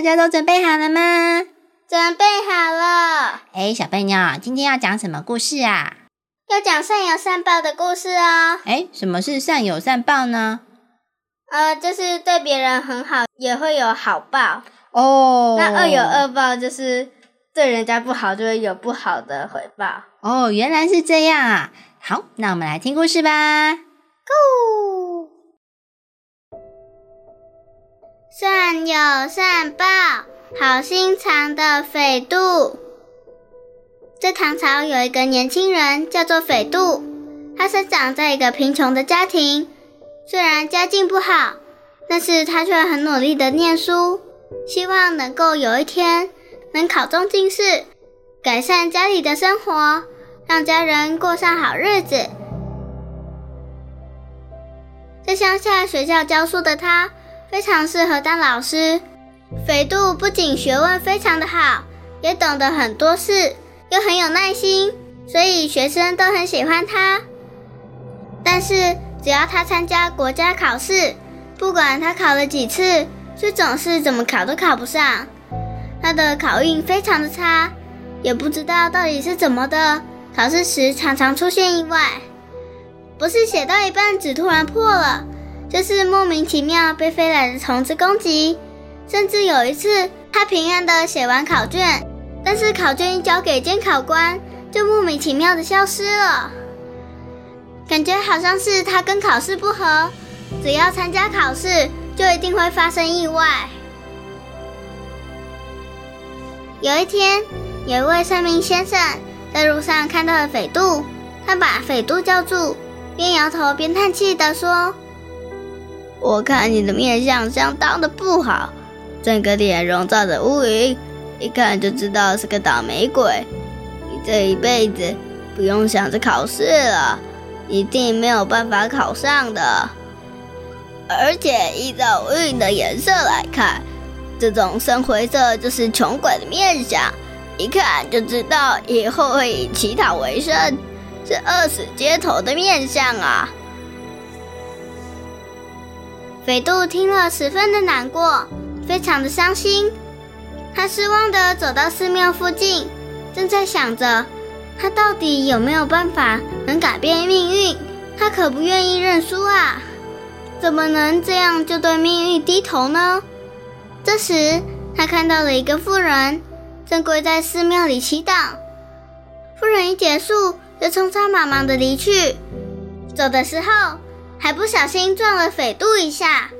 大家都准备好了吗？准备好了。哎，小笨鸟，今天要讲什么故事啊？要讲善有善报的故事哦。哎，什么是善有善报呢？呃，就是对别人很好，也会有好报。哦，那恶有恶报，就是对人家不好，就会有不好的回报。哦，原来是这样啊。好，那我们来听故事吧。Go。善有善报，好心肠的斐度。在唐朝有一个年轻人叫做斐度，他生长在一个贫穷的家庭，虽然家境不好，但是他却很努力的念书，希望能够有一天能考中进士，改善家里的生活，让家人过上好日子。在乡下学校教书的他。非常适合当老师。肥度不仅学问非常的好，也懂得很多事，又很有耐心，所以学生都很喜欢他。但是只要他参加国家考试，不管他考了几次，却总是怎么考都考不上。他的考运非常的差，也不知道到底是怎么的。考试时常常出现意外，不是写到一半纸突然破了。就是莫名其妙被飞来的虫子攻击，甚至有一次他平安的写完考卷，但是考卷一交给监考官，就莫名其妙的消失了。感觉好像是他跟考试不合，只要参加考试就一定会发生意外。有一天，有一位算命先生在路上看到了斐度，他把斐度叫住，边摇头边叹气的说。我看你的面相相当的不好，整个脸笼罩着乌云，一看就知道是个倒霉鬼。你这一辈子不用想着考试了，一定没有办法考上的。而且依照乌云的颜色来看，这种深灰色就是穷鬼的面相，一看就知道以后会以乞讨为生，是饿死街头的面相啊。斐度听了，十分的难过，非常的伤心。他失望的走到寺庙附近，正在想着，他到底有没有办法能改变命运？他可不愿意认输啊！怎么能这样就对命运低头呢？这时，他看到了一个妇人，正跪在寺庙里祈祷。妇人一结束，就匆匆忙忙的离去。走的时候。还不小心撞了斐度一下，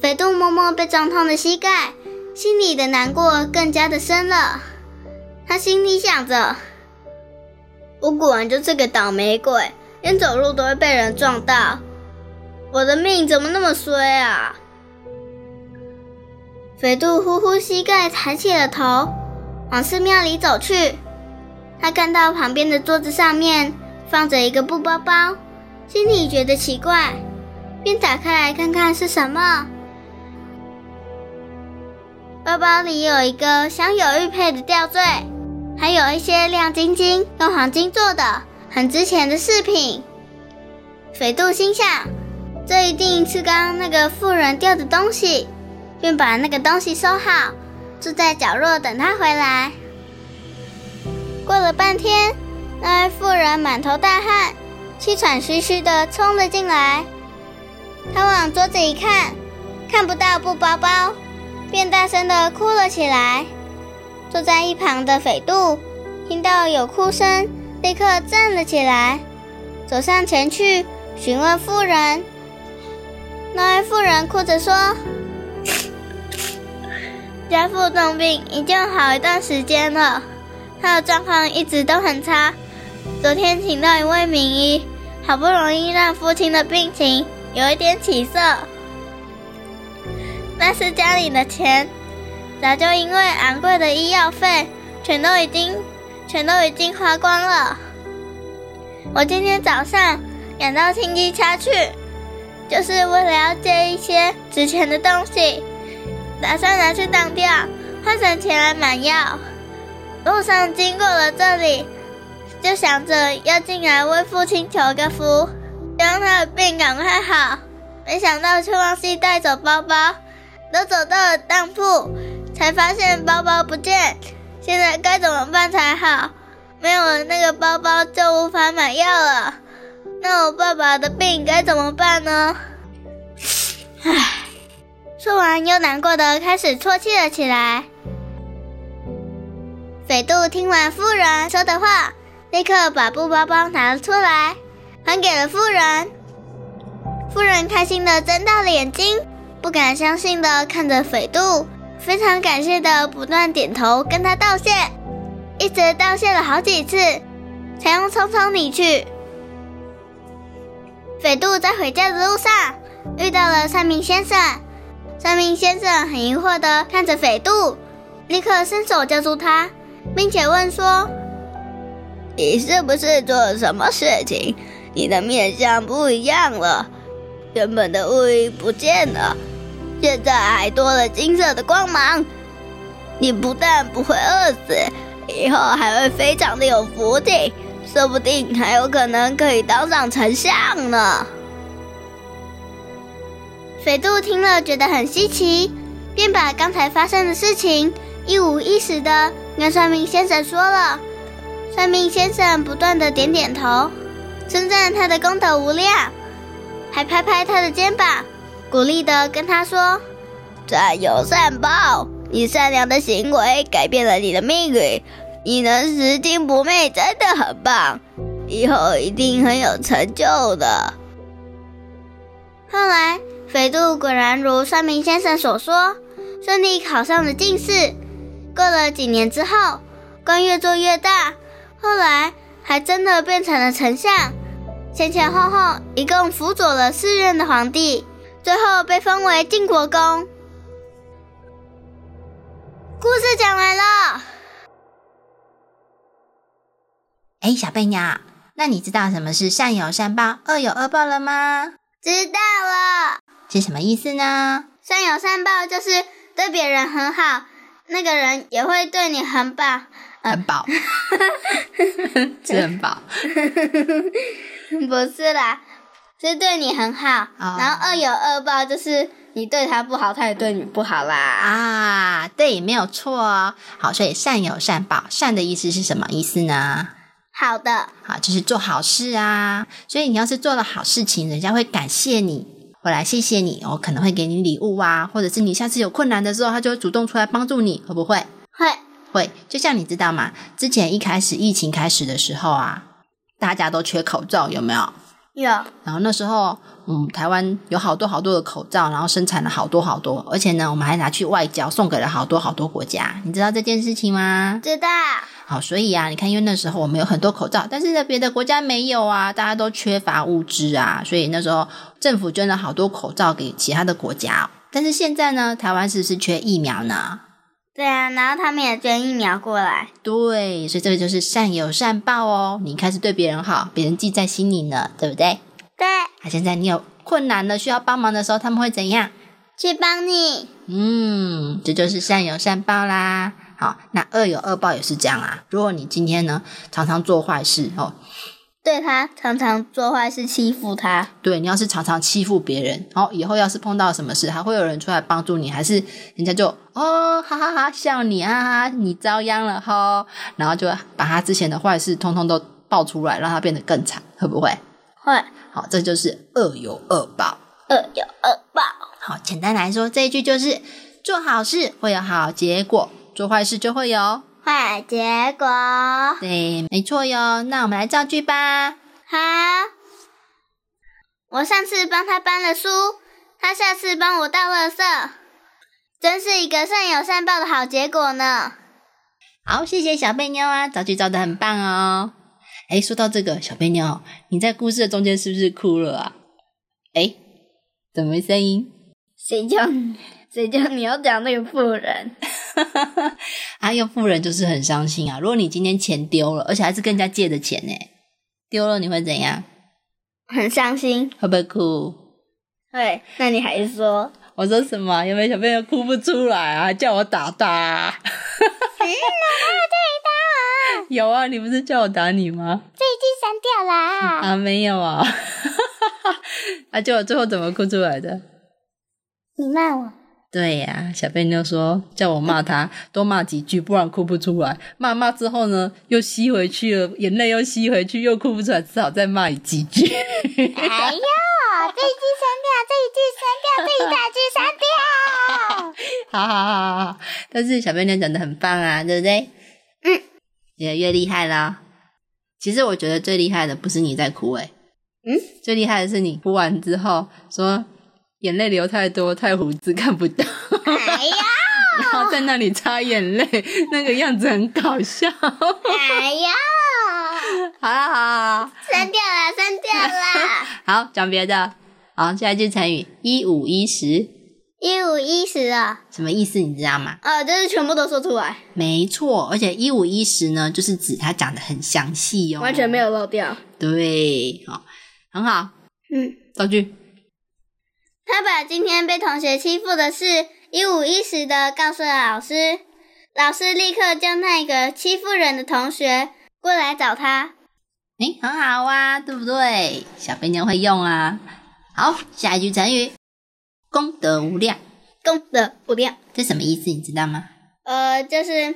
斐度摸摸被撞痛的膝盖，心里的难过更加的深了。他心里想着：“我果然就是个倒霉鬼，连走路都会被人撞到，我的命怎么那么衰啊！”斐度呼呼膝盖，抬起了头，往寺庙里走去。他看到旁边的桌子上面放着一个布包包。心里觉得奇怪，便打开来看看是什么。包包里有一个镶有玉佩的吊坠，还有一些亮晶晶、用黄金做的很值钱的饰品。斐度心想，这一定是刚刚那个妇人掉的东西，便把那个东西收好，坐在角落等他回来。过了半天，那位妇人满头大汗。气喘吁吁的冲了进来，他往桌子一看，看不到布包包，便大声的哭了起来。坐在一旁的斐度听到有哭声，立刻站了起来，走上前去询问妇人。那位妇人哭着说：“家父重病，已经好一段时间了，他的状况一直都很差。昨天请到一位名医。”好不容易让父亲的病情有一点起色，但是家里的钱早就因为昂贵的医药费，全都已经全都已经花光了。我今天早上赶到亲戚家去，就是为了要借一些值钱的东西，打算拿去当掉，换成钱来买药。路上经过了这里，就想着要进来为父亲求个福，让他的病赶快好。没想到却忘记带走包包，都走到了当铺，才发现包包不见。现在该怎么办才好？没有了那个包包，就无法买药了。那我爸爸的病该怎么办呢？唉，说完又难过的开始啜泣了起来。斐度听完妇人说的话，立刻把布包包拿了出来，还给了妇人。妇人开心的睁大了眼睛，不敢相信的看着斐度，非常感谢的不断点头跟他道谢，一直道谢了好几次，才用匆匆离去。斐度在回家的路上遇到了三明先生，三明先生很疑惑的看着斐度，立刻伸手叫住他，并且问说：“你是不是做了什么事情？你的面相不一样了。”原本的乌云不见了，现在还多了金色的光芒。你不但不会饿死，以后还会非常的有福气，说不定还有可能可以当上丞相呢。斐度听了觉得很稀奇，便把刚才发生的事情一五一十的跟算命先生说了。算命先生不断的点点头，称赞他的功德无量。还拍拍他的肩膀，鼓励的跟他说：“善有善报，你善良的行为改变了你的命运，你能拾金不昧，真的很棒，以后一定很有成就的。”后来，肥度果然如算命先生所说，顺利考上了进士。过了几年之后，官越做越大，后来还真的变成了丞相。前前后后一共辅佐了四任的皇帝，最后被封为晋国公。故事讲完了。哎，小贝鸟，那你知道什么是善有善报，恶有恶报了吗？知道了。是什么意思呢？善有善报就是对别人很好，那个人也会对你很报。很饱，吃很饱。不是啦，是对你很好，然后恶有恶报，就是你对他不好，他也对你不好啦。啊，对，没有错哦。好，所以善有善报，善的意思是什么意思呢？好的，好，就是做好事啊。所以你要是做了好事情，人家会感谢你，会来谢谢你，我可能会给你礼物啊，或者是你下次有困难的时候，他就会主动出来帮助你，会不会？会，就像你知道吗？之前一开始疫情开始的时候啊。大家都缺口罩，有没有？有。然后那时候，嗯，台湾有好多好多的口罩，然后生产了好多好多，而且呢，我们还拿去外交，送给了好多好多国家。你知道这件事情吗？知道。好，所以啊，你看，因为那时候我们有很多口罩，但是在别的国家没有啊，大家都缺乏物资啊，所以那时候政府捐了好多口罩给其他的国家。但是现在呢，台湾是不是缺疫苗呢？对啊，然后他们也捐疫苗过来。对，所以这个就是善有善报哦。你开始对别人好，别人记在心里呢，对不对？对。那现在你有困难了，需要帮忙的时候，他们会怎样？去帮你。嗯，这就是善有善报啦。好，那恶有恶报也是这样啊。如果你今天呢，常常做坏事哦。对他常常做坏事欺负他，对你要是常常欺负别人，然后以后要是碰到什么事，还会有人出来帮助你，还是人家就哦哈哈哈笑你啊，你遭殃了哈，然后就把他之前的坏事通通都爆出来，让他变得更惨，会不会？会。好，这就是恶有恶报，恶有恶报。好，简单来说，这一句就是做好事会有好结果，做坏事就会有。坏结果，对，没错哟。那我们来造句吧。好，我上次帮他搬了书，他下次帮我倒垃圾，真是一个善有善报的好结果呢。好，谢谢小贝妞啊，造句造的很棒哦。哎，说到这个，小贝妞，你在故事的中间是不是哭了啊？哎，怎么没声音？谁叫谁叫你要讲那个妇人？啊，要富人就是很伤心啊。如果你今天钱丢了，而且还是跟人家借的钱呢，丢了你会怎样？很伤心，会不会哭？对，那你还说？我说什么？有没有小朋友哭不出来啊？叫我打他？有啊，你不是叫我打你吗？这已经删掉啦。啊，没有啊。啊，叫我最后怎么哭出来的？你骂我。对呀，小贝妞说叫我骂他，多骂几句，不然哭不出来。骂骂之后呢，又吸回去了，眼泪又吸回去，又哭不出来，只好再骂几句。哎呦，这一句删掉，这一句删掉，这一大句删掉。好好好好好，但是小贝妞讲的很棒啊，对不对？嗯，越来越厉害啦。其实我觉得最厉害的不是你在哭，诶嗯，最厉害的是你哭完之后说。眼泪流太多，太胡子看不到。哎呀！然后在那里擦眼泪，那个样子很搞笑。哎呀！好了好了，删掉了，删掉了。好，讲别的。好，下一句成语一五一十。一五一十啊？什么意思？你知道吗？呃，就是全部都说出来。没错，而且一五一十呢，就是指他讲的很详细哦，完全没有漏掉。对，好，很好。嗯，造句。他把今天被同学欺负的事一五一十的告诉了老师，老师立刻叫那个欺负人的同学过来找他。哎，很好啊，对不对？小肥牛会用啊。好，下一句成语，功德无量。功德无量，这什么意思？你知道吗？呃，就是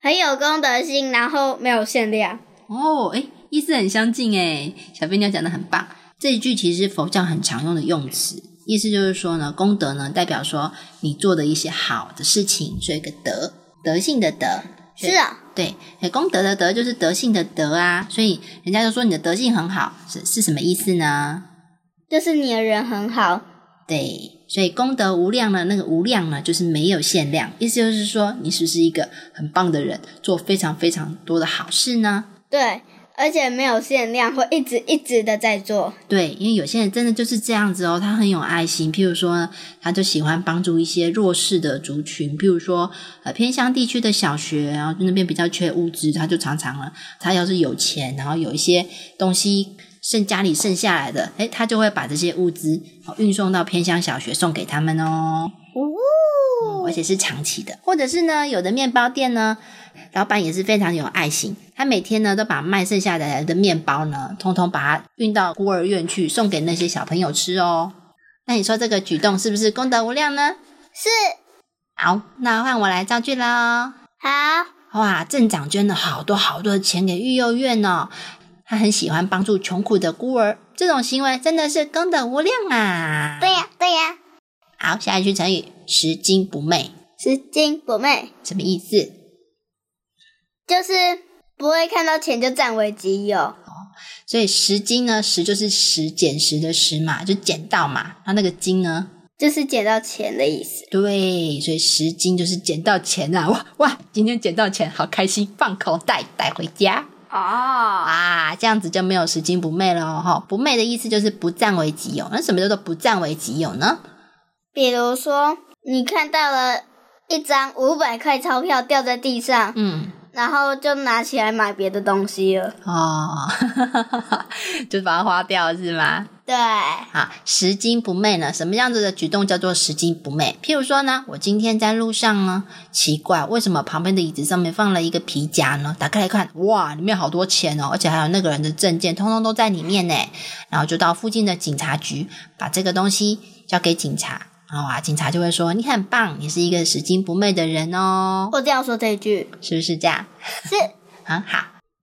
很有功德心，然后没有限量。哦，哎，意思很相近哎。小肥牛讲的很棒。这一句其实是佛教很常用的用词。意思就是说呢，功德呢代表说你做的一些好的事情，所以一个德，德性的德。是啊，对，功德的德就是德性的德啊，所以人家就说你的德性很好，是是什么意思呢？就是你的人很好。对，所以功德无量呢，那个无量呢就是没有限量，意思就是说你是不是一个很棒的人，做非常非常多的好事呢？对。而且没有限量，会一直一直的在做。对，因为有些人真的就是这样子哦，他很有爱心。譬如说，他就喜欢帮助一些弱势的族群，譬如说，呃，偏乡地区的小学，然后那边比较缺物资，他就常常了，他要是有钱，然后有一些东西剩家里剩下来的，诶他就会把这些物资运送到偏乡小学送给他们哦。哦，而且是长期的，或者是呢，有的面包店呢。老板也是非常有爱心，他每天呢都把卖剩下来的面包呢，通通把它运到孤儿院去，送给那些小朋友吃哦。那你说这个举动是不是功德无量呢？是。好，那换我来造句喽。好。哇，镇长捐了好多好多的钱给育幼院哦，他很喜欢帮助穷苦的孤儿，这种行为真的是功德无量啊。对呀，对呀。好，下一句成语“拾金不昧”。拾金不昧什么意思？就是不会看到钱就占为己有哦，所以拾金呢，拾就是拾捡拾的拾嘛，就捡到嘛。那那个金呢，就是捡到钱的意思。对，所以拾金就是捡到钱啊！哇哇，今天捡到钱，好开心，放口袋带回家哦啊，这样子就没有拾金不昧了哈。不昧的意思就是不占为己有。那什么叫做不占为己有呢？比如说，你看到了一张五百块钞票掉在地上，嗯。然后就拿起来买别的东西了哦，就把它花掉是吗？对，啊，拾金不昧呢？什么样子的举动叫做拾金不昧？譬如说呢，我今天在路上呢，奇怪，为什么旁边的椅子上面放了一个皮夹呢？打开来看，哇，里面好多钱哦，而且还有那个人的证件，通通都在里面呢。然后就到附近的警察局，把这个东西交给警察。然后啊，警察就会说：“你很棒，你是一个拾金不昧的人哦。”我这样说这一句，是不是这样？是很 好。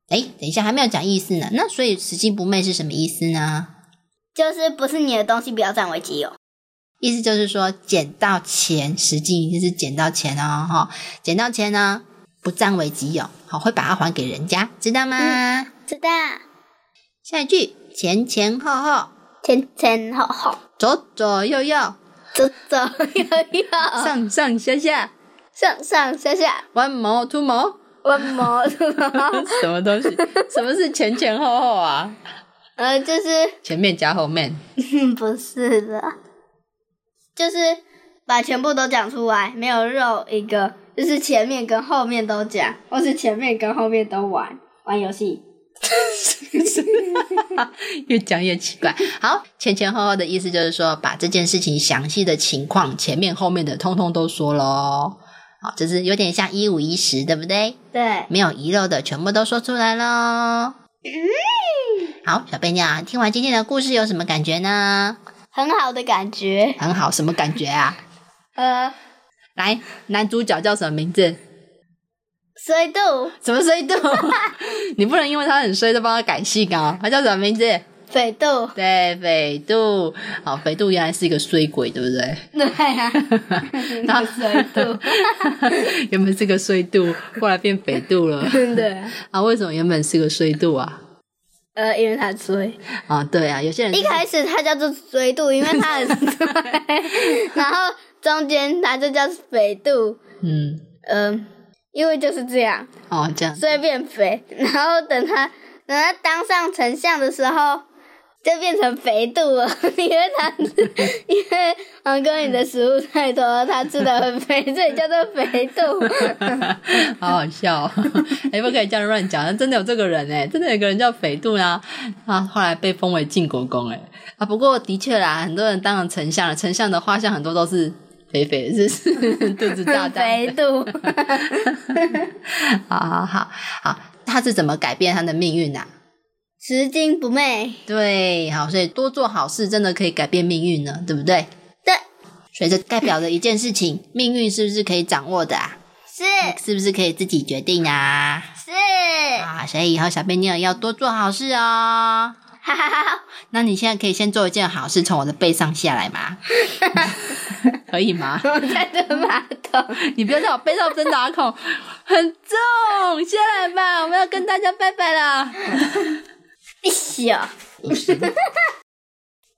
哎，等一下，还没有讲意思呢。那所以拾金不昧是什么意思呢？就是不是你的东西，不要占为己有。意思就是说，捡到钱，拾金就是捡到钱哦，哈，捡到钱呢，不占为己有，好，会把它还给人家，知道吗？知道。下一句，前前后后，前前后后，左左右右。走走右右，上上下下，上上下下，one more two more，one more two more，什么东西？什么是前前后后啊？呃，就是前面加后面。不是的，就是把全部都讲出来，没有肉一个，就是前面跟后面都讲，或是前面跟后面都玩玩游戏。越讲越奇怪。好，前前后后的意思就是说，把这件事情详细的情况，前面后面的通通都说喽。好，就是有点像一五一十，对不对？对，没有遗漏的，全部都说出来喽。好，小贝鸟，听完今天的故事有什么感觉呢？很好的感觉。很好，什么感觉啊？呃，来，男主角叫什么名字？衰度、什么衰度？你不能因为他很衰就帮他改姓啊！他叫什么名字？肥度，对，肥度。好，肥度原来是一个衰鬼，对不对？对啊，然后衰度，原本是个衰度，后来变肥度了。对，啊，为什么原本是个衰度啊？呃，因为他衰。啊，对啊，有些人一开始他叫做衰度，因为他很衰，然后中间他就叫肥度，嗯，嗯、因为就是这样，哦，这样所以变肥，然后等他等他当上丞相的时候。就变成肥肚了，因为他因为王哥你的食物太多，他吃的很肥，所以叫做肥度。好好笑、哦，哎，不可以这样乱讲，真的有这个人哎，真的有个人叫肥肚啊，啊，后来被封为晋国公哎，啊，不过的确啦，很多人当了丞相了，丞相的画像很多都是肥肥的，是是 肚子大大肥肚，好好好好，他是怎么改变他的命运啊？拾金不昧。对，好，所以多做好事真的可以改变命运呢，对不对？对，所以这代表着一件事情，命运是不是可以掌握的啊？是是不是可以自己决定啊？是，啊，所以以后小贝妞要多做好事哦。哈哈哈。那你现在可以先做一件好事，从我的背上下来吗？可以吗？我 在蹲马桶。你不要在我背上真打孔，很重，下来吧，我们要跟大家拜拜了。一小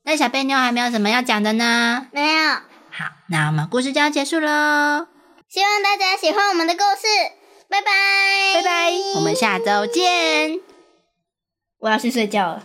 那小贝妞还没有什么要讲的呢？没有。好，那我们故事就要结束喽，希望大家喜欢我们的故事，拜拜，拜拜，我们下周见。我要去睡觉了。